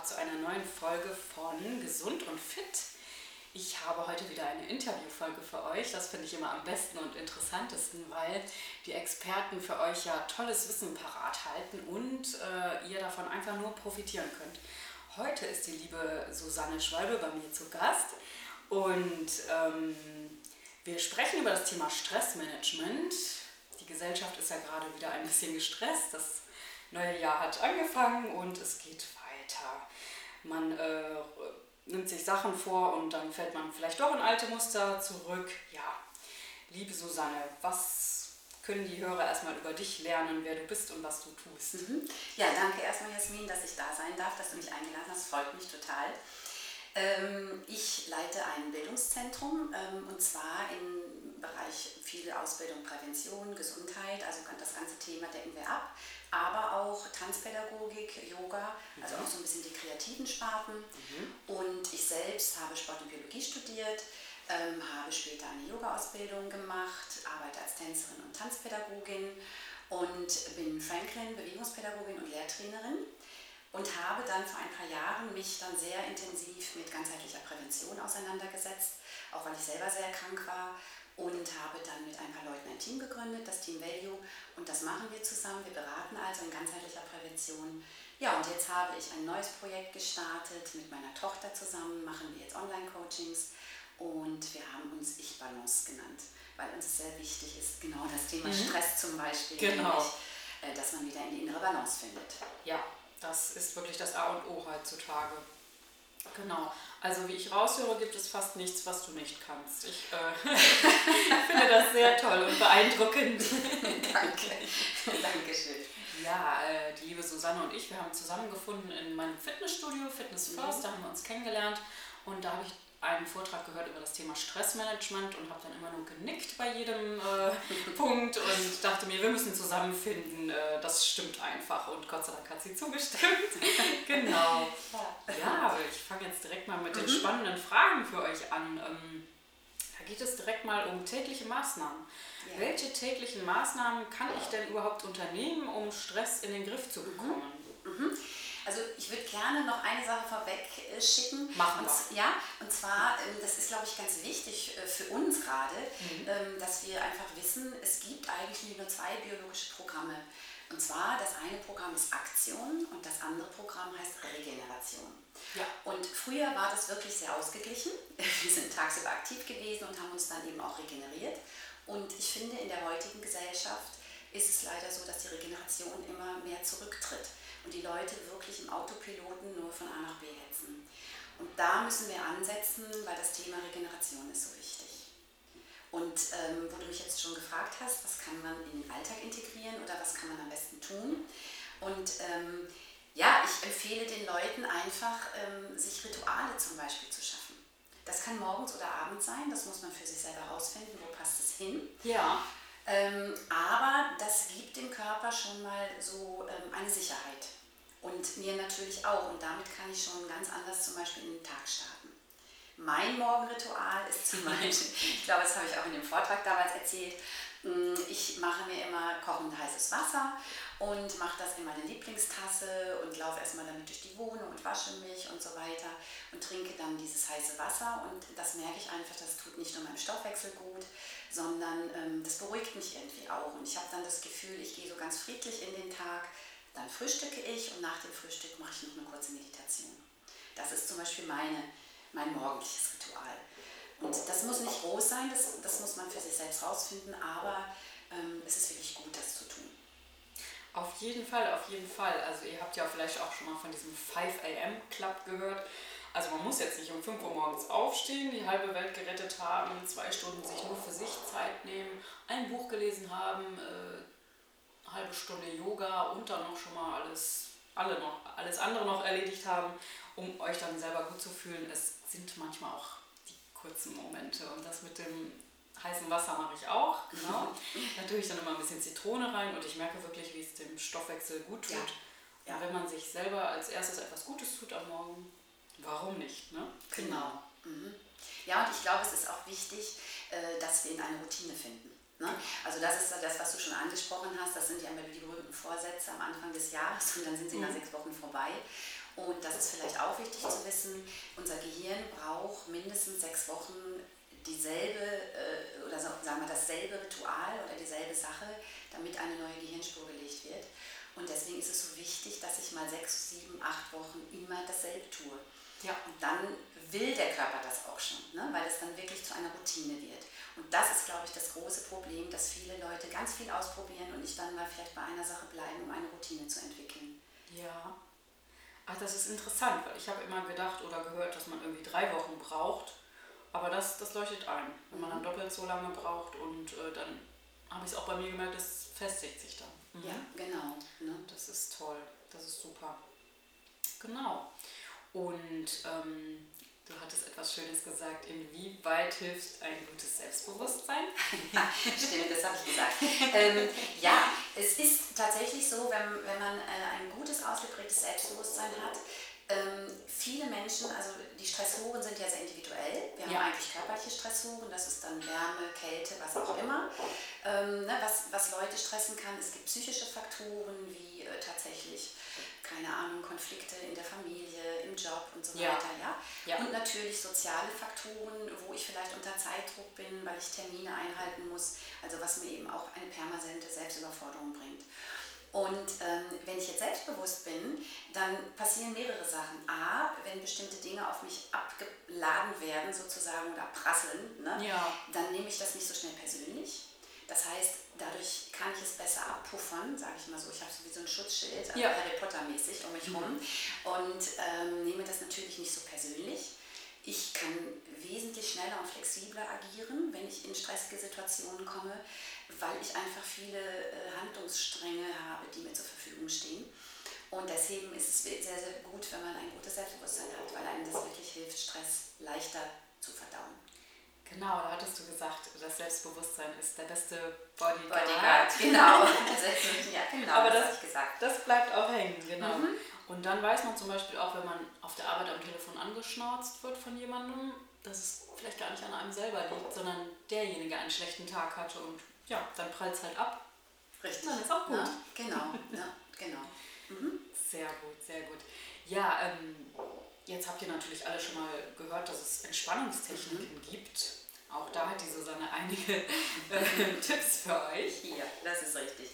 Tag zu einer neuen Folge von Gesund und Fit. Ich habe heute wieder eine Interviewfolge für euch. Das finde ich immer am besten und interessantesten, weil die Experten für euch ja tolles Wissen parat halten und äh, ihr davon einfach nur profitieren könnt. Heute ist die liebe Susanne Schwalbe bei mir zu Gast und ähm, wir sprechen über das Thema Stressmanagement. Die Gesellschaft ist ja gerade wieder ein bisschen gestresst. Das neue Jahr hat angefangen und es geht weiter. Man äh, nimmt sich Sachen vor und dann fällt man vielleicht doch in alte Muster zurück. Ja, liebe Susanne, was können die Hörer erstmal über dich lernen, wer du bist und was du tust? Mhm. Ja, danke erstmal, Jasmin, dass ich da sein darf, dass du mich eingeladen hast. Freut mich total. Ähm, ich leite ein Bildungszentrum ähm, und zwar im Bereich viel Ausbildung, Prävention, Gesundheit, also das ganze Thema decken wir ab aber auch Tanzpädagogik, Yoga, also mhm. auch so ein bisschen die kreativen Sparten. Mhm. Und ich selbst habe Sport und Biologie studiert, ähm, habe später eine Yoga-Ausbildung gemacht, arbeite als Tänzerin und Tanzpädagogin und bin Franklin, Bewegungspädagogin und Lehrtrainerin und habe dann vor ein paar Jahren mich dann sehr intensiv mit ganzheitlicher Prävention auseinandergesetzt, auch weil ich selber sehr krank war und habe dann mit ein paar Leuten ein Team gegründet, das Team Value. Und das machen wir zusammen. Wir beraten also in ganzheitlicher Prävention. Ja, und jetzt habe ich ein neues Projekt gestartet mit meiner Tochter zusammen, machen wir jetzt Online-Coachings und wir haben uns Ich-Balance genannt, weil uns sehr wichtig ist, genau das Thema mhm. Stress zum Beispiel, genau. nämlich, äh, dass man wieder in die innere Balance findet. Ja, das ist wirklich das A und O heutzutage. Genau. Also wie ich raushöre, gibt es fast nichts, was du nicht kannst. Ich äh, finde das sehr toll und beeindruckend. Danke. Dankeschön. Ja, äh, die liebe Susanne und ich, wir haben zusammengefunden in meinem Fitnessstudio, Fitness First, mhm. da haben wir uns kennengelernt und da habe ich einen Vortrag gehört über das Thema Stressmanagement und habe dann immer nur genickt bei jedem äh, Punkt und dachte mir, wir müssen zusammenfinden. Äh, das stimmt einfach und Gott sei Dank hat sie zugestimmt. genau. Ja, ich fange jetzt direkt mal mit den mhm. spannenden Fragen für euch an. Ähm, da geht es direkt mal um tägliche Maßnahmen. Ja. Welche täglichen Maßnahmen kann ich denn überhaupt unternehmen, um Stress in den Griff zu bekommen? Mhm. Mhm. Also ich würde gerne noch eine Sache vorweg äh, schicken. Machen wir. Ja, und zwar, ähm, das ist glaube ich ganz wichtig äh, für uns gerade, mhm. Ähm, dass wir einfach wissen, es gibt eigentlich nur zwei biologische Programme. Und zwar das eine Programm ist Aktion und das andere Programm heißt Regeneration. Ja. Und früher war das wirklich sehr ausgeglichen. Wir sind tagsüber aktiv gewesen und haben uns dann eben auch regeneriert. Und ich finde, in der heutigen Gesellschaft ist es leider so, dass die Regeneration immer mehr zurücktritt und die Leute wirklich im Autopiloten nur von A nach B hetzen. Und da müssen wir ansetzen, weil das Thema Regeneration ist so wichtig. Und ähm, wo du mich jetzt schon gefragt hast, was kann man in den Alltag integrieren oder was kann man am besten tun? Und ähm, ja, ich empfehle den Leuten einfach, ähm, sich Rituale zum Beispiel zu schaffen. Das kann morgens oder abends sein, das muss man für sich selber herausfinden, wo passt es hin. Ja. Ähm, aber das gibt dem Körper schon mal so ähm, eine Sicherheit. Und mir natürlich auch. Und damit kann ich schon ganz anders zum Beispiel in den Tag starten. Mein Morgenritual ist zum Beispiel, ich glaube, das habe ich auch in dem Vortrag damals erzählt, mm, ich mache mir immer kochend heißes Wasser und mache das in meine Lieblingstasse und laufe erstmal damit durch die Wohnung und wasche mich und so weiter und trinke dann dieses heiße Wasser und das merke ich einfach, das tut nicht nur meinem Stoffwechsel gut, sondern ähm, das beruhigt mich irgendwie auch und ich habe dann das Gefühl, ich gehe so ganz friedlich in den Tag, dann frühstücke ich und nach dem Frühstück mache ich noch eine kurze Meditation. Das ist zum Beispiel meine, mein morgendliches Ritual. Und das muss nicht groß sein, das, das muss man für sich selbst rausfinden, aber ähm, es ist wirklich gut, das zu tun. Auf jeden Fall, auf jeden Fall. Also ihr habt ja vielleicht auch schon mal von diesem 5 am Club gehört. Also man muss jetzt nicht um 5 Uhr morgens aufstehen, die halbe Welt gerettet haben, zwei Stunden sich nur für sich Zeit nehmen, ein Buch gelesen haben, äh, halbe Stunde Yoga und dann noch schon mal alles, alle noch, alles andere noch erledigt haben, um euch dann selber gut zu fühlen. Es sind manchmal auch die kurzen Momente und das mit dem heißen Wasser mache ich auch, genau. da tue ich dann immer ein bisschen Zitrone rein und ich merke wirklich, wie es dem Stoffwechsel gut tut. Ja. Ja. wenn man sich selber als erstes etwas Gutes tut am Morgen, warum nicht? Ne? Genau. Mhm. Ja, und ich glaube, es ist auch wichtig, äh, dass wir in eine Routine finden. Ne? Also das ist das, was du schon angesprochen hast, das sind ja immer die berühmten Vorsätze am Anfang des Jahres und dann sind sie mhm. nach sechs Wochen vorbei. Und das ist vielleicht auch wichtig zu wissen, unser Gehirn braucht mindestens sechs Wochen dieselbe äh, oder sagen wir dasselbe Ritual oder dieselbe Sache, damit eine neue Gehirnspur gelegt wird. Und deswegen ist es so wichtig, dass ich mal sechs, sieben, acht Wochen immer dasselbe tue. Ja. Und dann will der Körper das auch schon, ne? weil es dann wirklich zu einer Routine wird. Und das ist, glaube ich, das große Problem, dass viele Leute ganz viel ausprobieren und nicht dann mal vielleicht bei einer Sache bleiben, um eine Routine zu entwickeln. Ja. Ach, das ist interessant, weil ich habe immer gedacht oder gehört, dass man irgendwie drei Wochen braucht. Aber das, das leuchtet ein, wenn man dann mhm. doppelt so lange braucht und äh, dann habe ich es auch bei mir gemerkt, das festigt sich dann. Mhm. Ja, genau. Ne? Das ist toll, das ist super. Genau. Und ähm, Du hattest etwas Schönes gesagt. Inwieweit hilft ein gutes Selbstbewusstsein? Stimmt, das habe ich gesagt. ähm, ja, es ist tatsächlich so, wenn, wenn man äh, ein gutes, ausgeprägtes Selbstbewusstsein hat, ähm, viele Menschen, also die Stressoren sind ja sehr individuell. Wir haben ja. eigentlich körperliche Stressoren, das ist dann Wärme, Kälte, was auch immer. Ähm, ne, was, was Leute stressen kann, es gibt psychische Faktoren wie äh, tatsächlich keine Ahnung, Konflikte in der Familie, im Job und so ja. weiter. Ja? ja? Und natürlich soziale Faktoren, wo ich vielleicht unter Zeitdruck bin, weil ich Termine einhalten muss, also was mir eben auch eine permanente Selbstüberforderung bringt. Und ähm, wenn ich jetzt selbstbewusst bin, dann passieren mehrere Sachen. A, wenn bestimmte Dinge auf mich abgeladen werden, sozusagen, oder prasseln, ne, ja. dann nehme ich das nicht so schnell persönlich. Das heißt, dadurch kann ich es besser abpuffern, sage ich mal so. Ich habe so wie so ein Schutzschild, also ja. Harry Potter-mäßig um mich herum mhm. und ähm, nehme das natürlich nicht so persönlich. Ich kann wesentlich schneller und flexibler agieren, wenn ich in stressige Situationen komme, weil ich einfach viele äh, Handlungsstränge habe, die mir zur Verfügung stehen. Und deswegen ist es sehr, sehr gut, wenn man ein gutes Selbstbewusstsein hat, weil einem das wirklich hilft, Stress leichter zu verdauen. Genau, da hattest du gesagt, das Selbstbewusstsein ist der beste Bodyguard. Bodyguard, genau. ja, genau Aber das, das, gesagt. das bleibt auch hängen, genau. Mhm. Und dann weiß man zum Beispiel auch, wenn man auf der Arbeit am Telefon angeschnauzt wird von jemandem, dass es vielleicht gar nicht an einem selber liegt, sondern derjenige einen schlechten Tag hatte und ja, dann prallt es halt ab. Richtig. Dann ist auch gut. Ja, genau, ja, genau. Mhm. Sehr gut, sehr gut. Ja, ähm, habt ihr natürlich alle schon mal gehört, dass es Entspannungstechniken mhm. gibt. Auch da hat die Susanne einige äh, Tipps für euch. Ja, das ist richtig.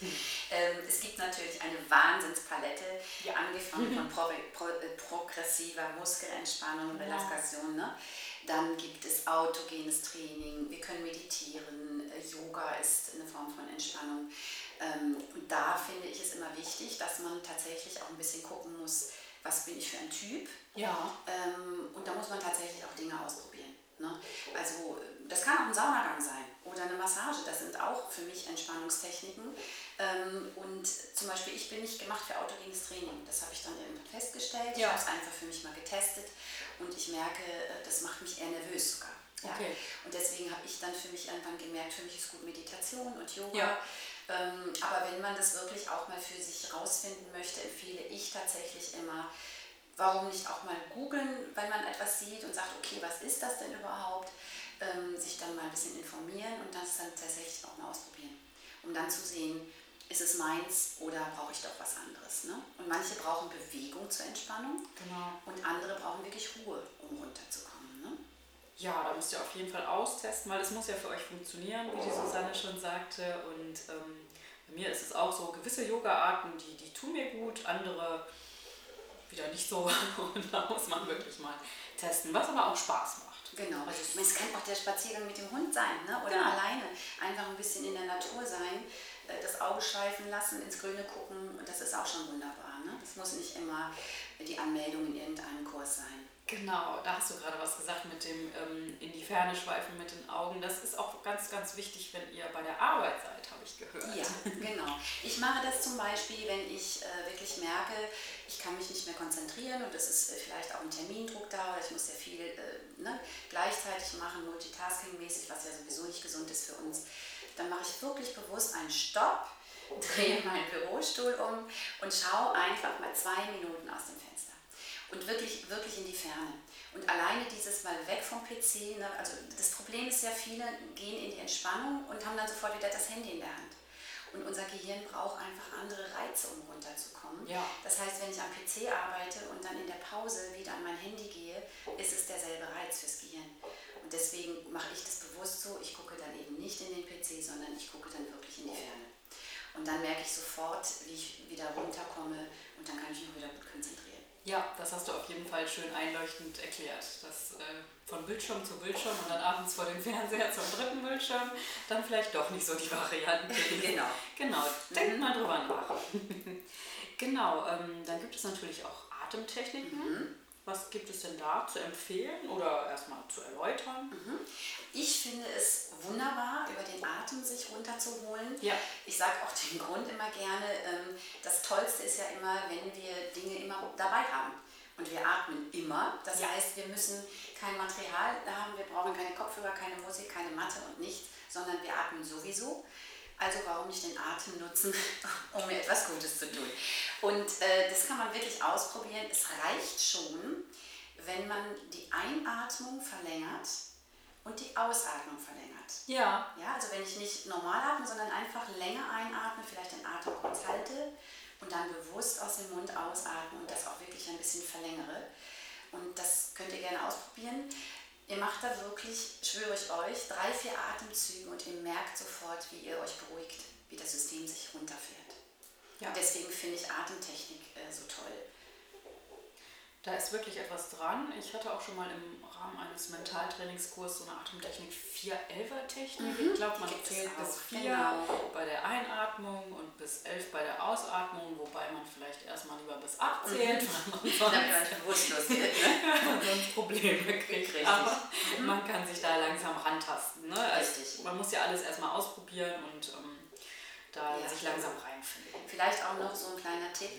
Ähm, es gibt natürlich eine Wahnsinnspalette, ja. angefangen von pro, pro, äh, progressiver Muskelentspannung, Relaxation. Ne? Dann gibt es autogenes Training, wir können meditieren, äh, Yoga ist eine Form von Entspannung. Ähm, und da finde ich es immer wichtig, dass man tatsächlich auch ein bisschen gucken muss, was bin ich für ein Typ. Ja. Ähm, und da muss man tatsächlich auch Dinge ausprobieren. Ne? Also das kann auch ein Saunagang sein oder eine Massage. Das sind auch für mich Entspannungstechniken. Ähm, und zum Beispiel, ich bin nicht gemacht für autogenes Training. Das habe ich dann irgendwann festgestellt. Ja. Ich habe es einfach für mich mal getestet und ich merke, äh, das macht mich eher nervös sogar. Ja? Okay. Und deswegen habe ich dann für mich irgendwann gemerkt, für mich ist gut Meditation und Yoga. Ja. Ähm, aber wenn man das wirklich auch mal für sich rausfinden möchte, empfehle ich tatsächlich immer, warum nicht auch mal googeln, wenn man etwas sieht und sagt, okay, was ist das denn überhaupt? Ähm, sich dann mal ein bisschen informieren und das dann tatsächlich auch mal ausprobieren, um dann zu sehen, ist es meins oder brauche ich doch was anderes. Ne? Und manche brauchen Bewegung zur Entspannung genau. und andere brauchen wirklich Ruhe, um runterzukommen. Ne? Ja, da müsst ihr auf jeden Fall austesten, weil das muss ja für euch funktionieren, wie die Susanne schon sagte. Und ähm, bei mir ist es auch so, gewisse Yoga-Arten, die, die tun mir gut, andere wieder nicht so. Und da muss man wirklich mal testen, was aber auch Spaß macht. Genau. Also es kann auch der Spaziergang mit dem Hund sein ne? oder genau. alleine. Einfach ein bisschen in der Natur sein, äh, das Auge schweifen lassen, ins Grüne gucken. Das ist auch schon wunderbar. Ne? Das muss nicht immer die Anmeldung in irgendeinem Kurs sein. Genau, da hast du gerade was gesagt mit dem ähm, in die Ferne schweifen mit den Augen. Das ist auch ganz, ganz wichtig, wenn ihr bei der Arbeit seid, habe ich gehört. Ja, genau. Ich mache das zum Beispiel, wenn ich äh, wirklich merke, ich kann mich nicht mehr konzentrieren und es ist äh, vielleicht auch ein Termindruck da oder ich muss sehr viel äh, ne, gleichzeitig machen, multitasking-mäßig, was ja sowieso nicht gesund ist für uns. Dann mache ich wirklich bewusst einen Stopp, drehe meinen Bürostuhl um und schaue einfach mal zwei Minuten aus dem Fenster und wirklich, wirklich in die Ferne. Und alleine dieses Mal weg vom PC, ne, also das Problem ist ja, viele gehen in die Entspannung und haben dann sofort wieder das Handy in der Hand. Und unser Gehirn braucht einfach andere Reize, um runterzukommen. Ja. Das heißt, wenn ich am PC arbeite und dann in der Pause wieder an mein Handy gehe, ist es derselbe Reiz fürs Gehirn. Und deswegen mache ich das bewusst so, ich gucke dann eben nicht in den PC, sondern ich gucke dann wirklich in die Ferne. Und dann merke ich sofort, wie ich wieder runterkomme und dann kann ich mich wieder gut konzentrieren. Ja, das hast du auf jeden Fall schön einleuchtend erklärt. Das äh, von Bildschirm zu Bildschirm und dann abends vor dem Fernseher zum dritten Bildschirm, dann vielleicht doch nicht so die Variante. genau. Genau, denkt mhm. mal drüber nach. genau, ähm, dann gibt es natürlich auch Atemtechniken. Mhm. Was gibt es denn da zu empfehlen oder erstmal zu erläutern? Mhm. Ich finde es wunderbar, über den Atem sich runterzuholen. Ja. Ich sage auch den Grund immer gerne, ähm, das Tollste ist ja immer, wenn wir Dinge immer dabei haben. Und wir atmen immer. Das ja. heißt, wir müssen kein Material haben, wir brauchen keine Kopfhörer, keine Musik, keine Matte und nichts, sondern wir atmen sowieso. Also warum nicht den Atem nutzen, um mir etwas Gutes zu tun? Und äh, das kann man wirklich ausprobieren. Es reicht schon, wenn man die Einatmung verlängert und die Ausatmung verlängert. Ja. Ja, also wenn ich nicht normal atme, sondern einfach länger einatme, vielleicht den Atem kurz halte und dann bewusst aus dem Mund ausatme und das auch wirklich ein bisschen verlängere. Und das könnt ihr gerne ausprobieren. Ihr macht da wirklich, schwöre ich euch, drei, vier Atemzüge und ihr merkt sofort, wie ihr euch beruhigt, wie das System sich runterfährt. Ja. Und deswegen finde ich Atemtechnik äh, so toll. Da ist wirklich etwas dran. Ich hatte auch schon mal im Rahmen eines Mentaltrainingskurses so eine Atemtechnik 4-11er-Technik. Mhm, ich glaube, man zählt bis 4 genau. bei der Einatmung und bis 11 bei der Ausatmung, wobei man vielleicht erstmal lieber bis 8 zählt, mhm. weil man sonst, bewusstlos wird, ne? sonst Probleme kriegt. Aber mhm. man kann sich da langsam rantasten. Ne? Also Richtig. Man muss ja alles erstmal ausprobieren und ähm, da ja. sich langsam reinfinden. Vielleicht auch noch so ein kleiner Tipp,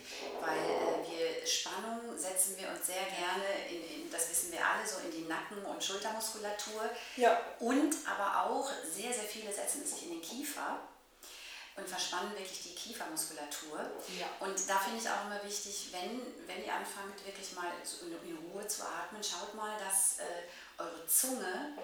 weil äh, wir Spannung setzen wir uns sehr gerne, in, in, das wissen wir alle, so in die Nacken- und Schultermuskulatur. Ja. Und aber auch sehr, sehr viele setzen es sich in den Kiefer und verspannen wirklich die Kiefermuskulatur. Ja. Und da finde ich auch immer wichtig, wenn, wenn ihr anfangt, wirklich mal in, in Ruhe zu atmen, schaut mal, dass äh, eure Zunge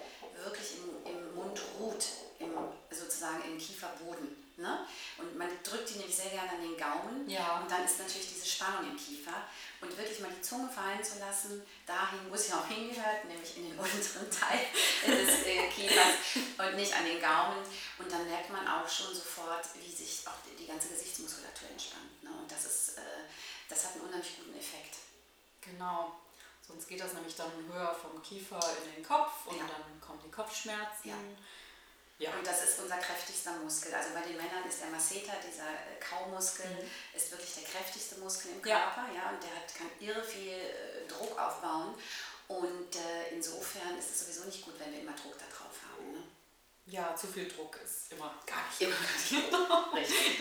wirklich im, im Mund ruht, im, sozusagen im Kieferboden. Ne? Und man drückt die nämlich sehr gerne an den Gaumen ja. und dann ist natürlich diese Spannung im Kiefer. Und wirklich mal die Zunge fallen zu lassen, dahin, wo sie auch hingehört, nämlich in den unteren Teil des äh, Kiefers und nicht an den Gaumen. Und dann merkt man auch schon sofort, wie sich auch die, die ganze Gesichtsmuskulatur entspannt. Ne? Und das, ist, äh, das hat einen unheimlich guten Effekt. Genau. Sonst geht das nämlich dann höher vom Kiefer in den Kopf und ja. dann kommen die Kopfschmerzen. Ja. Ja. Und das ist unser kräftigster Muskel. Also bei den Männern ist der Masseter, dieser äh, Kaumuskel, mhm. ist wirklich der kräftigste Muskel im Körper. Ja. ja und der hat, kann irre viel äh, Druck aufbauen. Und äh, insofern ist es sowieso nicht gut, wenn wir immer Druck da drauf haben. Ne? Ja, zu viel Druck ist immer gar nicht immer Richtig.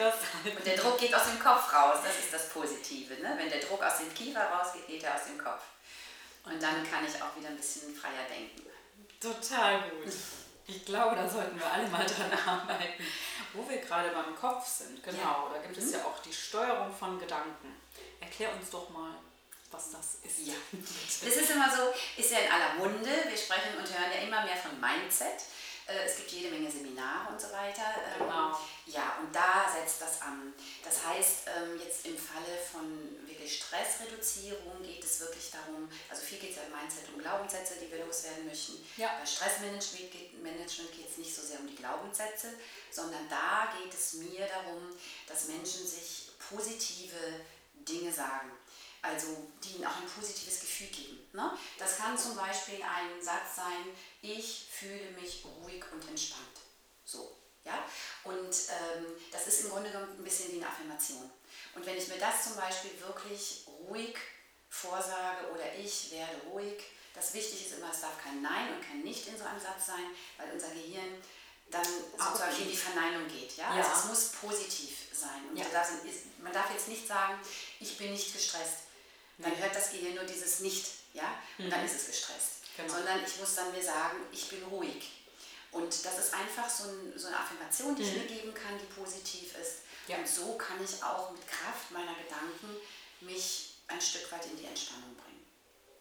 und der Druck geht aus dem Kopf raus, das ist das Positive. Ne? Wenn der Druck aus dem Kiefer rausgeht, geht er aus dem Kopf. Und dann kann ich auch wieder ein bisschen freier denken. Total gut. Ich glaube, da sollten wir alle mal dran arbeiten. Wo wir gerade beim Kopf sind, genau, ja. da gibt es mhm. ja auch die Steuerung von Gedanken. Erklär uns doch mal, was das ist. Ja. Das ist immer so, ist ja in aller Munde. Wir sprechen und hören ja immer mehr von Mindset. Äh, es gibt jede Menge Seminare und so weiter. Ähm, genau. Ja, und da setzt das an. Das heißt, ähm, jetzt im Falle von wirklich Stressreduzierung geht es wirklich darum, also viel geht es ja im Mindset um Glaubenssätze, die wir loswerden möchten. Ja. Bei Stressmanagement geht es nicht so sehr um die Glaubenssätze, sondern da geht es mir darum, dass Menschen sich positive Dinge sagen also die ihnen auch ein positives Gefühl geben. Ne? Das kann zum Beispiel ein Satz sein, ich fühle mich ruhig und entspannt. So, ja? Und ähm, das ist im Grunde genommen ein bisschen wie eine Affirmation. Und wenn ich mir das zum Beispiel wirklich ruhig vorsage oder ich werde ruhig, das Wichtige ist immer, es darf kein Nein und kein Nicht in so einem Satz sein, weil unser Gehirn dann sozusagen in die Verneinung geht. Ja? ja. Also es muss positiv sein. Und ja. man darf jetzt nicht sagen, ich bin nicht gestresst dann hört das Gehirn nur dieses Nicht, ja, und mhm. dann ist es gestresst. Genau. Sondern ich muss dann mir sagen, ich bin ruhig. Und das ist einfach so, ein, so eine Affirmation, die mhm. ich mir geben kann, die positiv ist. Ja. Und so kann ich auch mit Kraft meiner Gedanken mich ein Stück weit in die Entspannung bringen.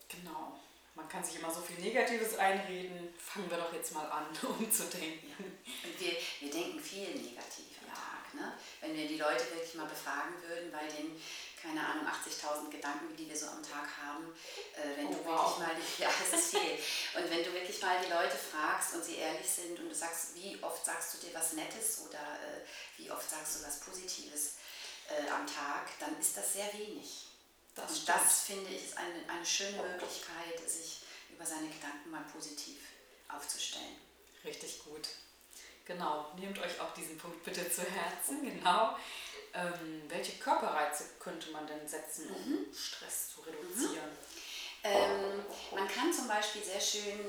Genau. man kann sich immer so viel Negatives einreden. Fangen wir doch jetzt mal an, umzudenken. Und wir, wir denken viel negativ am ja. Tag. Ne? Wenn wir die Leute wirklich mal befragen würden bei den, keine Ahnung, 80.000 Gedanken, die wir so am Tag haben, äh, wenn oh, du wow. wirklich mal, ja, das ist viel. und wenn du wirklich mal die Leute fragst und sie ehrlich sind und du sagst, wie oft sagst du dir was Nettes oder äh, wie oft sagst du was Positives äh, am Tag, dann ist das sehr wenig. Das und das finde ich ist eine, eine schöne Möglichkeit, sich über seine Gedanken mal positiv aufzustellen. Richtig gut. Genau, nehmt euch auch diesen Punkt bitte zu Herzen. Genau. Ähm, welche Körperreize könnte man denn setzen, um mhm. Stress zu reduzieren? Mhm. Ähm, man kann zum Beispiel sehr schön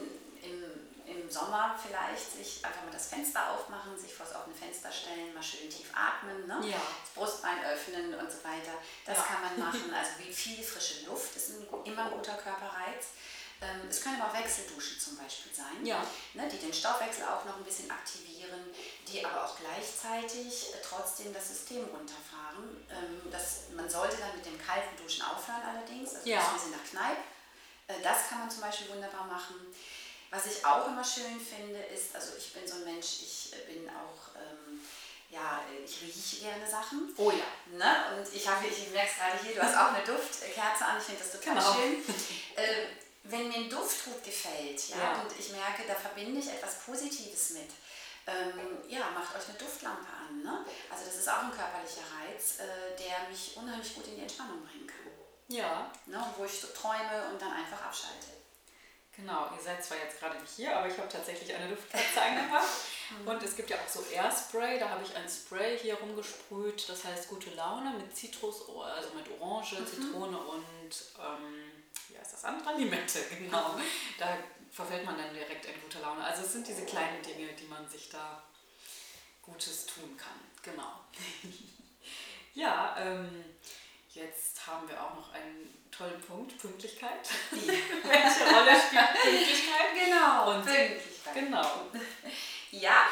im im Sommer vielleicht sich einfach mal das Fenster aufmachen, sich vor das offene Fenster stellen, mal schön tief atmen, ne? ja. das Brustbein öffnen und so weiter. Das ja. kann man machen. Also wie viel frische Luft ist ein, immer ein guter Körperreiz. Ähm, es können aber auch Wechselduschen zum Beispiel sein, ja. ne, die den Stoffwechsel auch noch ein bisschen aktivieren, die aber auch gleichzeitig äh, trotzdem das System runterfahren. Ähm, das, man sollte dann mit dem kalten Duschen aufhören allerdings, also ja. ein bisschen nach Kneipp. Äh, das kann man zum Beispiel wunderbar machen. Was ich auch immer schön finde, ist, also ich bin so ein Mensch, ich äh, bin auch, ähm, ja, ich rieche gerne Sachen. Oh ja. Ne? Und ich, habe, ich merke es gerade hier, du hast auch eine Duftkerze an, ich finde das total genau. schön. Ähm, wenn mir ein Duft gut gefällt, ja, ja, und ich merke, da verbinde ich etwas Positives mit, ähm, ja, macht euch eine Duftlampe an. Ne? Also das ist auch ein körperlicher Reiz, äh, der mich unheimlich gut in die Entspannung bringen kann. Ja. Ne? Wo ich so träume und dann einfach abschalte. Genau, ihr seid zwar jetzt gerade nicht hier, aber ich habe tatsächlich eine Luftkerze eingemacht. Mhm. Und es gibt ja auch so Airspray, da habe ich ein Spray hier rumgesprüht, das heißt gute Laune mit Zitrus, also mit Orange, mhm. Zitrone und ähm, wie heißt das andere? Limette, genau. Mhm. Da verfällt man dann direkt in gute Laune. Also es sind diese kleinen Dinge, die man sich da Gutes tun kann. Genau. ja, ähm, jetzt haben wir auch noch einen tollen Punkt, Pünktlichkeit. Welche Rolle spielt Pünktlichkeit? Genau, Und Pünktlichkeit. Genau. Ja,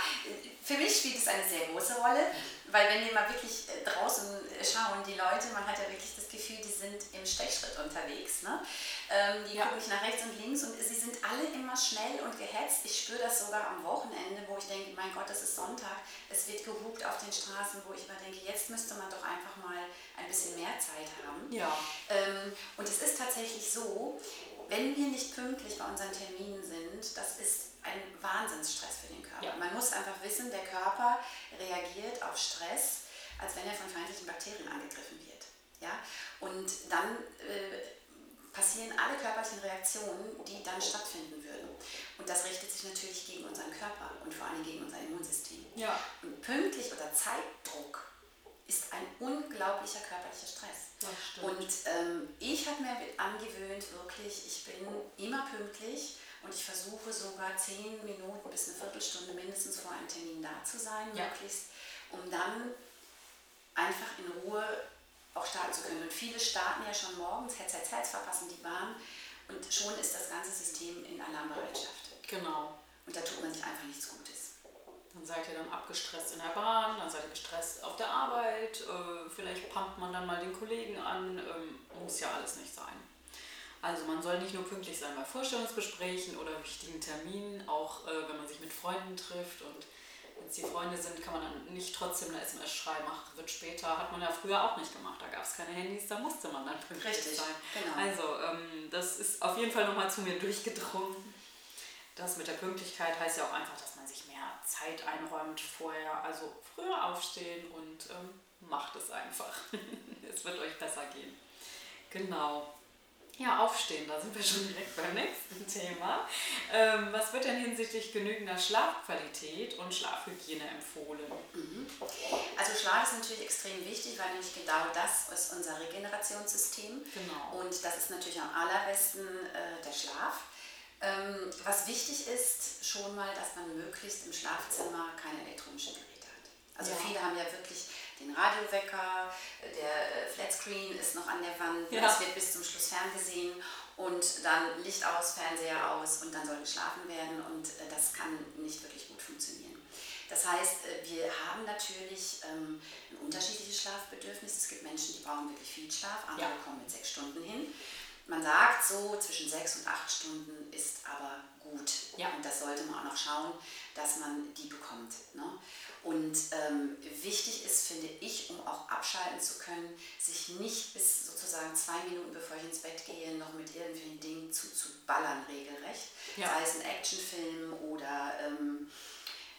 für mich spielt es eine sehr große Rolle, weil wenn wir mal wirklich äh, draußen schauen, die Leute, man hat ja wirklich das Gefühl, die sind im Stechschritt unterwegs. Ne? Ähm, die ja. gucken nach rechts und links und sie sind alle immer schnell und gehetzt. Ich spüre das sogar am Wochenende, wo ich denke, mein Gott, es ist Sonntag, es wird gehupt auf den Straßen, wo ich immer denke, jetzt müsste man doch einfach mal ein bisschen mehr Zeit haben. Ja. Ähm, und es ist tatsächlich so, wenn wir nicht pünktlich bei unseren Terminen sind, das ist ein Wahnsinnsstress für den Körper. Ja. Man muss einfach wissen, der Körper reagiert auf Stress, als wenn er von feindlichen Bakterien angegriffen wird. Ja? Und dann äh, passieren alle körperlichen Reaktionen, die dann stattfinden würden. Und das richtet sich natürlich gegen unseren Körper und vor allem gegen unser Immunsystem. Ja. Und pünktlich oder Zeitdruck ist ein unglaublicher körperlicher Stress. Und ähm, ich habe mir angewöhnt, wirklich, ich bin immer pünktlich und ich versuche sogar zehn Minuten bis eine Viertelstunde mindestens vor einem Termin da zu sein, ja. möglichst, um dann einfach in Ruhe auch starten zu können. Und viele starten ja schon morgens, Hetz, Hetz, Hetz, verpassen die Bahn und schon ist das ganze System in Alarmbereitschaft. Genau. Und da tut man sich einfach nichts Gutes. Dann seid ihr dann abgestresst in der Bahn, dann seid ihr gestresst auf der Arbeit, äh, vielleicht pumpt man dann mal den Kollegen an, ähm, muss ja alles nicht sein. Also man soll nicht nur pünktlich sein bei Vorstellungsgesprächen oder wichtigen Terminen, auch äh, wenn man sich mit Freunden trifft und wenn es die Freunde sind, kann man dann nicht trotzdem eine SMS schreiben, ach, wird später, hat man ja früher auch nicht gemacht. Da gab es keine Handys, da musste man dann pünktlich Richtig, sein. Genau. Also, ähm, das ist auf jeden Fall nochmal zu mir durchgedrungen. Das mit der Pünktlichkeit heißt ja auch einfach, dass man sich mehr Zeit einräumt vorher. Also früher aufstehen und ähm, macht es einfach. es wird euch besser gehen. Genau. Ja, aufstehen, da sind wir schon direkt beim nächsten Thema. Ähm, was wird denn hinsichtlich genügender Schlafqualität und Schlafhygiene empfohlen? Mhm. Also Schlaf ist natürlich extrem wichtig, weil nämlich genau das ist unser Regenerationssystem. Genau. Und das ist natürlich am allerbesten äh, der Schlaf. Ähm, was wichtig ist, schon mal, dass man möglichst im Schlafzimmer keine elektronischen Geräte hat. Also ja. viele haben ja wirklich den Radiowecker, der äh, Flatscreen ist noch an der Wand, ja. es wird bis zum Schluss ferngesehen und dann Licht aus, Fernseher aus und dann soll geschlafen werden und äh, das kann nicht wirklich gut funktionieren. Das heißt, äh, wir haben natürlich ähm, ein unterschiedliches Schlafbedürfnis. Es gibt Menschen, die brauchen wirklich viel Schlaf, andere ja. kommen mit sechs Stunden hin. Man sagt so, zwischen sechs und acht Stunden ist aber gut. Ja. Und das sollte man auch noch schauen, dass man die bekommt. Ne? Und ähm, wichtig ist, finde ich, um auch abschalten zu können, sich nicht bis sozusagen zwei Minuten bevor ich ins Bett gehe, noch mit irgendwelchen Dingen zuzuballern, regelrecht. Ja. Sei es ein Actionfilm oder ähm,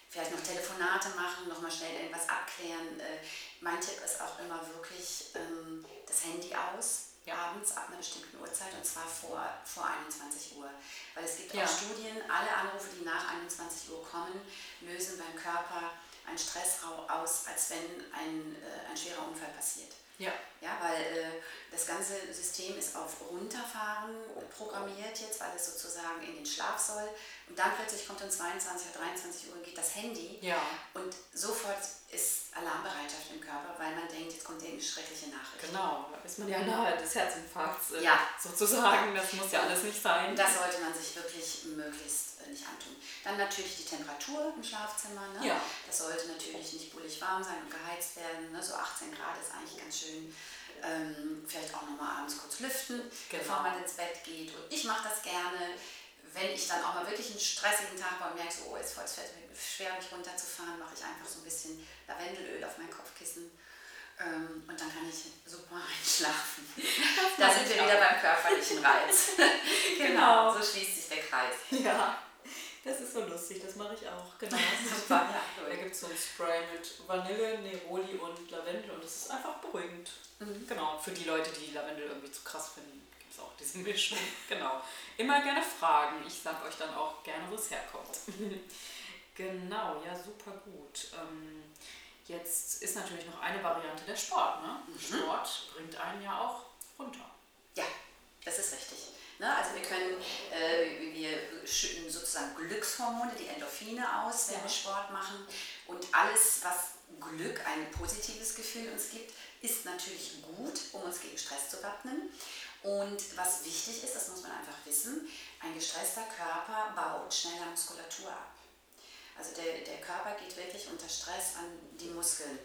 vielleicht noch Telefonate machen, nochmal schnell irgendwas abklären. Äh, mein Tipp ist auch immer wirklich ähm, das Handy aus. Ja. abends ab einer bestimmten Uhrzeit und zwar vor, vor 21 Uhr. Weil es gibt Ja. auch Studien, alle Anrufe, die nach 21 Uhr kommen, lösen beim Körper einen Stress aus, als wenn ein, äh, ein schwerer Unfall passiert. Ja. Ja, weil äh, das ganze System ist auf Runterfahren programmiert jetzt, weil es sozusagen in den Schlaf soll. Und dann plötzlich kommt um 22 oder 23 Uhr und geht das Handy. Ja. Und sofort ist Alarmbereitschaft im Körper, weil man denkt, jetzt kommt irgendeine schreckliche Nachricht. Genau, da ist man ja nahe des Herzinfarkts äh, Ja. sozusagen. Das muss ja alles nicht sein. Das sollte man sich wirklich möglichst äh, nicht antun. Dann natürlich die Temperatur im Schlafzimmer. Ne? Ja. Das sollte natürlich nicht bullig warm sein und geheizt werden. Ne? So 18 Grad ist eigentlich ganz schön. Ähm, vielleicht auch nochmal abends kurz lüften, Genau. bevor man ins Bett geht. Und ich mache das gerne, wenn ich dann auch mal wirklich einen stressigen Tag habe und merke, so, oh, jetzt fällt mir schwer, mich runterzufahren, mache ich einfach so ein bisschen Lavendelöl auf mein Kopfkissen. Ähm, und dann kann ich super einschlafen. Da sind ich wir wieder beim körperlichen Reiz. Genau. So schließt sich der Kreis. Ja, das ist so lustig, das mache ich auch. Genau. Super, Da gibt es so ein Spray mit Vanille, Neroli und Lavendel und das ist einfach beruhigend. Mhm. Genau, für die Leute, die Lavendel irgendwie zu krass finden, gibt es auch diese Mischung. Genau. Immer gerne fragen. Ich sage euch dann auch gerne, wo es herkommt. genau, ja, super gut. Ähm, jetzt ist natürlich noch eine Variante der Sport. Ne? Mhm. Sport bringt einen ja auch runter. Ja, das ist richtig. Ne? Also wir können, äh, wir schütten sozusagen Glückshormone, die Endorphine aus, wenn Ja. wir Sport machen. Und alles, was Glück, ein positives Gefühl uns gibt, ist natürlich gut, um uns gegen Stress zu wappnen. Und was wichtig ist, das muss man einfach wissen, ein gestresster Körper baut schneller Muskulatur ab. Also der, der Körper geht wirklich unter Stress an die Muskeln.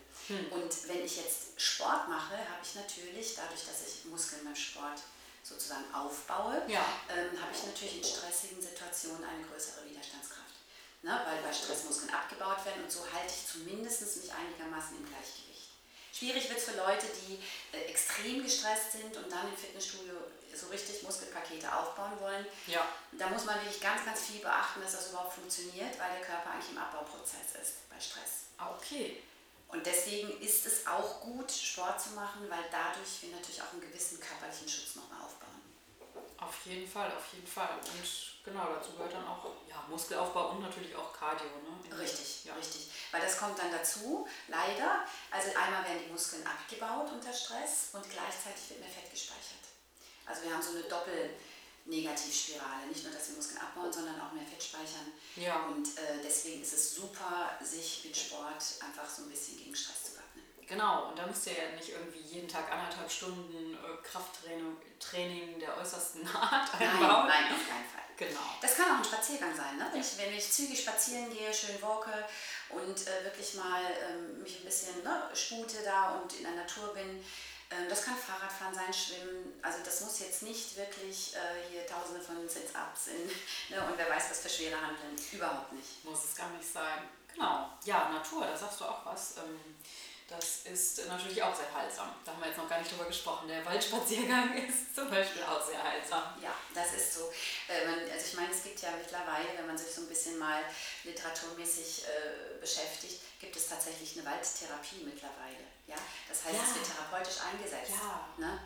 Und wenn ich jetzt Sport mache, habe ich natürlich, dadurch, dass ich Muskeln beim Sport sozusagen aufbaue, Ja. ähm, habe ich natürlich in stressigen Situationen eine größere Widerstandskraft. Ne? Weil bei Stress Muskeln abgebaut werden und so halte ich zumindest mich einigermaßen im Gleichgewicht. Schwierig wird es für Leute, die äh, extrem gestresst sind und dann im Fitnessstudio so richtig Muskelpakete aufbauen wollen. Ja. Da muss man wirklich ganz, ganz viel beachten, dass das überhaupt funktioniert, weil der Körper eigentlich im Abbauprozess ist bei Stress. Ah, okay. Und deswegen ist es auch gut, Sport zu machen, weil dadurch wir natürlich auch einen gewissen körperlichen Schutz nochmal aufbauen. Auf jeden Fall, auf jeden Fall. Und genau, dazu gehört dann auch ja, Muskelaufbau und natürlich auch Cardio. Ne? Richtig, Ja. richtig. Weil das kommt dann dazu, leider. Also einmal werden die Muskeln abgebaut unter Stress und gleichzeitig wird mehr Fett gespeichert. Also wir haben so eine Doppel-Negativspirale. Nicht nur, dass wir Muskeln abbauen, sondern auch mehr Fett speichern. Ja. Und äh, deswegen ist es super, sich mit Sport einfach so ein bisschen gegen Stress zu wappnen. Genau, und da müsst ihr ja nicht irgendwie jeden Tag anderthalb Stunden äh, Krafttraining Training der äußersten Art Nein, einbauen. nein, auf keinen Fall. Genau. Das kann auch ein Spaziergang sein, ne? wenn, ich, wenn ich zügig spazieren gehe, schön walke und äh, wirklich mal ähm, mich ein bisschen ne, spute da und in der Natur bin. Ähm, das kann Fahrradfahren sein, Schwimmen. Also das muss jetzt nicht wirklich äh, hier tausende von Sit-Ups sind ne? und wer weiß was für schwere Handeln. Überhaupt nicht. Muss es gar nicht sein. Genau. Ja, Natur, da sagst du auch was. Ähm, das ist natürlich auch sehr heilsam. Da haben wir jetzt noch gar nicht drüber gesprochen. Der Waldspaziergang ist zum Beispiel auch sehr heilsam. Ja, das ist so. Äh, also ich meine, es gibt ja mittlerweile, wenn man sich so ein bisschen mal literaturmäßig äh, beschäftigt, gibt es tatsächlich eine Waldtherapie mittlerweile. Ja? Das heißt, Ja. es wird therapeutisch eingesetzt. Ja. Ne?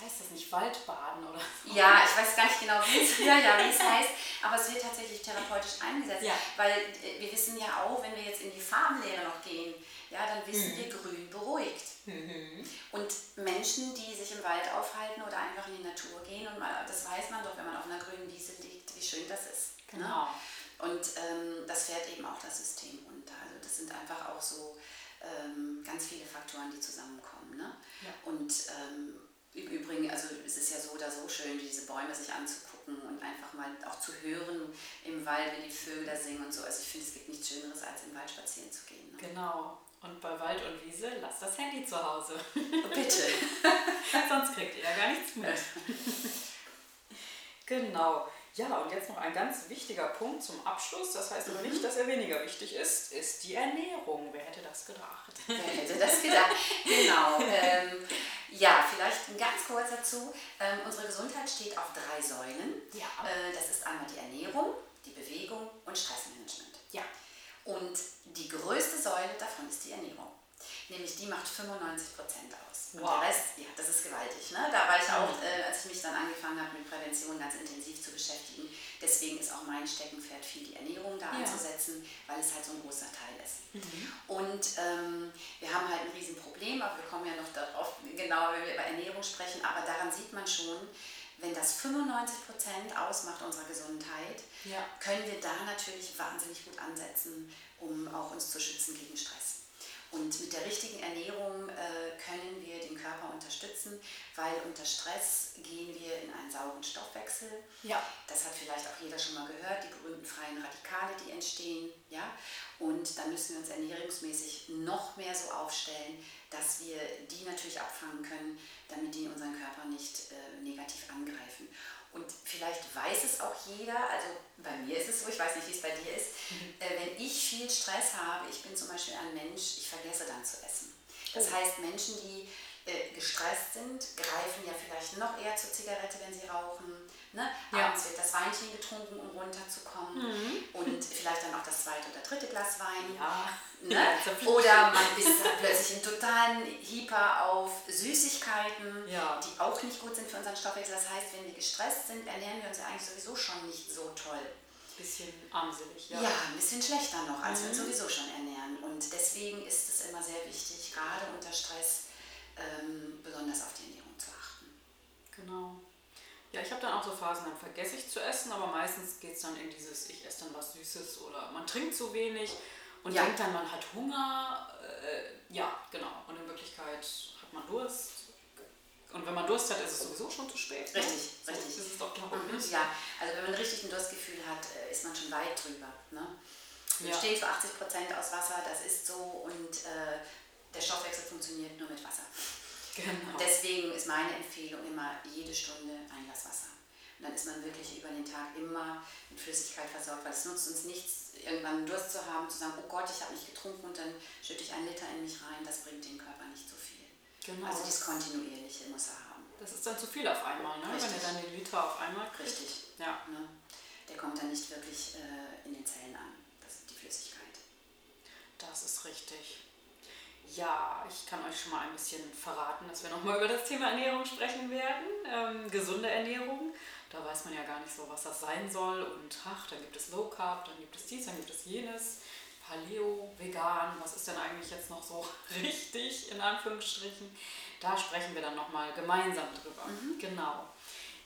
Heißt das nicht Waldbaden oder so? Ja, ich weiß gar nicht genau, wie es, ja, ja, wie es heißt, aber es wird tatsächlich therapeutisch eingesetzt. Ja. Weil äh, wir wissen ja auch, wenn wir jetzt in die Farbenlehre noch gehen, ja, dann wissen wir, grün beruhigt. Und Menschen, die sich im Wald aufhalten oder einfach in die Natur gehen, und mal, das weiß man doch, wenn man auf einer grünen Wiese liegt, wie schön das ist. Genau. Ne? Und ähm, das fährt eben auch das System runter. Das sind einfach auch so ähm, ganz viele Faktoren, die zusammenkommen. Ne? Ja. Und ähm, im Übrigen, also es ist ja so oder so schön, diese Bäume sich anzugucken und einfach mal auch zu hören im Wald, wenn die Vögel da singen und so. Also ich finde, es gibt nichts Schöneres, als im Wald spazieren zu gehen. Ne? Genau. Und bei Wald und Wiese lasst das Handy zu Hause. Bitte. Sonst kriegt ihr ja gar nichts mit. Genau. Ja, und jetzt noch ein ganz wichtiger Punkt zum Abschluss. Das heißt aber nicht, mhm. dass er weniger wichtig ist, ist die Ernährung. Wer hätte das gedacht? Wer hätte das gedacht? genau. Ähm, ja, vielleicht ein ganz kurz dazu. Ähm, unsere Gesundheit steht auf drei Säulen. Ja. Äh, das ist einmal die Ernährung, die Bewegung und Stressmanagement. Ja. Und die größte Säule davon ist die Ernährung. Nämlich die macht 95 Prozent aus. Und wow. der Rest, ja, das ist gewaltig. Ne? Da war ich auch, äh, als ich mich dann angefangen habe, mit Prävention ganz intensiv zu beschäftigen. Deswegen ist auch mein Steckenpferd viel die Ernährung da ja. anzusetzen, weil es halt so ein großer Teil ist. Mhm. Und ähm, wir haben halt ein Riesenproblem, aber wir kommen ja noch darauf, genau, wenn wir über Ernährung sprechen, aber daran sieht man schon, wenn das 95 Prozent ausmacht unserer Gesundheit, ja. können wir da natürlich wahnsinnig gut ansetzen, um auch uns zu schützen gegen Stress. Und mit der richtigen Ernährung äh, können wir den Körper unterstützen, weil unter Stress gehen wir in einen sauren Stoffwechsel. Ja. Das hat vielleicht auch jeder schon mal gehört, die berühmten freien Radikale, die entstehen. Ja? Und dann müssen wir uns ernährungsmäßig noch mehr so aufstellen, dass wir die natürlich abfangen können, damit die unseren Körper nicht äh, negativ angreifen. Und vielleicht weiß es auch jeder, also bei mir ist es so, ich weiß nicht, wie es bei dir ist, mhm. äh, wenn ich viel Stress habe, ich bin zum Beispiel ein Mensch, ich vergesse dann zu essen. Das oh. heißt, Menschen, die äh, gestresst sind, greifen ja vielleicht noch eher zur Zigarette, wenn sie rauchen. Ne? Ja. Abends wird das Weinchen getrunken, um runterzukommen. Mhm. Und vielleicht dann auch das zweite oder dritte Glas Wein. Ja. Ne? Oder man ist plötzlich in totalen Hyper auf Süßigkeiten, ja. die auch nicht gut sind für unseren Stoffwechsel. Das heißt, wenn wir gestresst sind, ernähren wir uns ja eigentlich sowieso schon nicht so toll. Ein bisschen armselig, ja. Ja, ein bisschen schlechter noch, als mhm. wir uns sowieso schon ernähren. Und deswegen ist es immer sehr wichtig, gerade unter Stress, ähm, besonders auf die Ernährung zu achten. Genau. Ja, ich habe dann auch so Phasen, dann vergesse ich zu essen, aber meistens geht es dann in dieses, ich esse dann was Süßes oder man trinkt zu wenig und ja. denkt dann, man hat Hunger. Äh, ja, genau. Und in Wirklichkeit hat man Durst. Und wenn man Durst hat, ist es sowieso schon zu spät. Ne? Richtig, so richtig. Das ist doch glaube ich. Ja, also wenn man richtig ein Durstgefühl hat, äh, ist man schon weit drüber. Ne? Wir ja. stehen zu 80 Prozent aus Wasser, das ist so und äh, der Stoffwechsel funktioniert nur mit Wasser. Genau. Deswegen ist meine Empfehlung immer jede Stunde ein Glas Wasser. Und dann ist man wirklich über den Tag immer mit Flüssigkeit versorgt, weil es nutzt uns nichts, irgendwann Durst zu haben, zu sagen, oh Gott, ich habe nicht getrunken und dann schütte ich einen Liter in mich rein, das bringt dem Körper nicht so viel. Genau. Also das Kontinuierliche muss er haben. Das ist dann zu viel auf einmal, ne? wenn er dann den Liter auf einmal kriegt. Richtig. Ja. Ne? Der kommt dann nicht wirklich äh, in den Zellen an, das ist die Flüssigkeit. Das ist richtig. Ja, ich kann euch schon mal ein bisschen verraten, dass wir nochmal über das Thema Ernährung sprechen werden. Ähm, gesunde Ernährung. Da weiß man ja gar nicht so, was das sein soll. Und ach, dann gibt es Low Carb, dann gibt es dies, dann gibt es jenes. Paleo, vegan, was ist denn eigentlich jetzt noch so richtig in Anführungsstrichen? Da sprechen wir dann nochmal gemeinsam drüber. Mhm. Genau.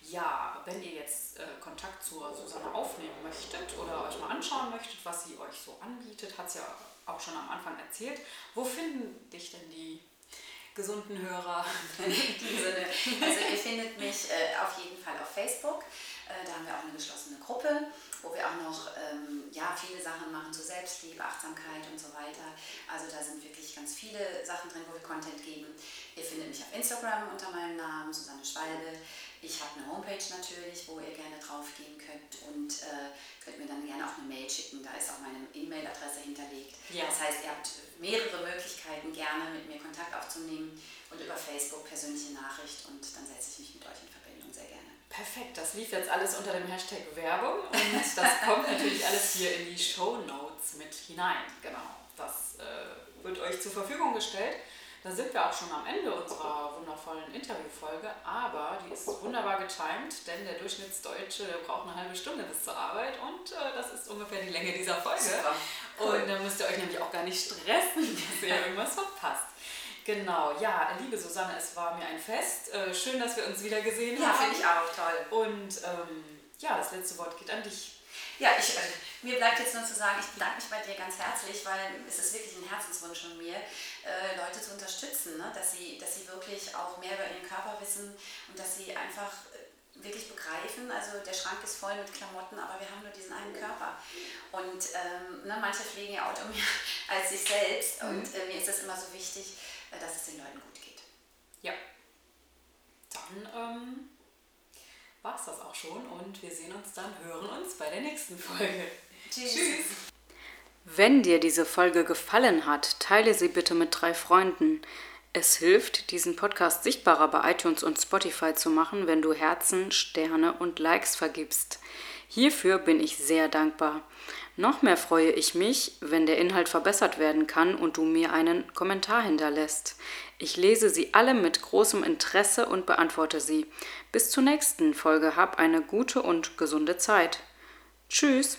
Ja, wenn ihr jetzt äh, Kontakt zur Susanne aufnehmen möchtet oder euch mal anschauen möchtet, was sie euch so anbietet, hat sie ja auch schon am Anfang erzählt. Wo finden dich denn die gesunden Hörer? also ihr findet mich äh, auf jeden Fall auf Facebook. Äh, da haben wir auch eine geschlossene Gruppe, wo wir auch noch ähm, ja, viele Sachen machen zu Selbstliebe, Achtsamkeit und so weiter. Also da sind wirklich ganz viele Sachen drin, wo wir Content geben. Ihr findet mich auf Instagram unter meinem Namen, Susanne Schwalbe. Ich habe eine Homepage natürlich, wo ihr gerne drauf gehen könnt und äh, könnt mir dann gerne auch eine Mail schicken. Da ist auch meine E-Mail-Adresse hinterlegt. Ja. Das heißt, ihr habt mehrere Möglichkeiten, gerne mit mir Kontakt aufzunehmen und über Facebook persönliche Nachricht und dann setze ich mich mit euch in Verbindung. Perfekt, das lief jetzt alles unter dem Hashtag Werbung und das kommt natürlich alles hier in die Show Notes mit hinein. Genau, das äh, wird euch zur Verfügung gestellt. Da sind wir auch schon am Ende unserer wundervollen Interviewfolge, aber die ist wunderbar getimed, denn der Durchschnittsdeutsche braucht eine halbe Stunde bis zur Arbeit und äh, das ist ungefähr die Länge dieser Folge. Cool. Und da müsst ihr euch nämlich auch gar nicht stressen, dass ihr irgendwas verpasst. Genau, ja, liebe Susanne, es war mir ein Fest. Äh, schön, dass wir uns wieder gesehen ja, haben. Ja, finde ich auch toll. Und ähm, ja, das letzte Wort geht an dich. Ja, ich, äh, mir bleibt jetzt nur zu sagen, ich bedanke mich bei dir ganz herzlich, weil es ist wirklich ein Herzenswunsch von mir, äh, Leute zu unterstützen, ne? dass, sie, dass sie wirklich auch mehr über ihren Körper wissen und dass sie einfach äh, wirklich begreifen, also der Schrank ist voll mit Klamotten, aber wir haben nur diesen einen Körper. Und ähm, ne, manche pflegen ja Auto mehr als sich selbst mhm. und äh, mir ist es immer so wichtig, dass es den Leuten gut geht. Ja. Dann ähm war es das auch schon und wir sehen uns dann, hören uns bei der nächsten Folge. Tschüss. Tschüss. Wenn dir diese Folge gefallen hat, teile sie bitte mit drei Freunden. Es hilft, diesen Podcast sichtbarer bei iTunes und Spotify zu machen, wenn du Herzen, Sterne und Likes vergibst. Hierfür bin ich sehr dankbar. Noch mehr freue ich mich, wenn der Inhalt verbessert werden kann und du mir einen Kommentar hinterlässt. Ich lese sie alle mit großem Interesse und beantworte sie. Bis zur nächsten Folge. Hab eine gute und gesunde Zeit. Tschüss.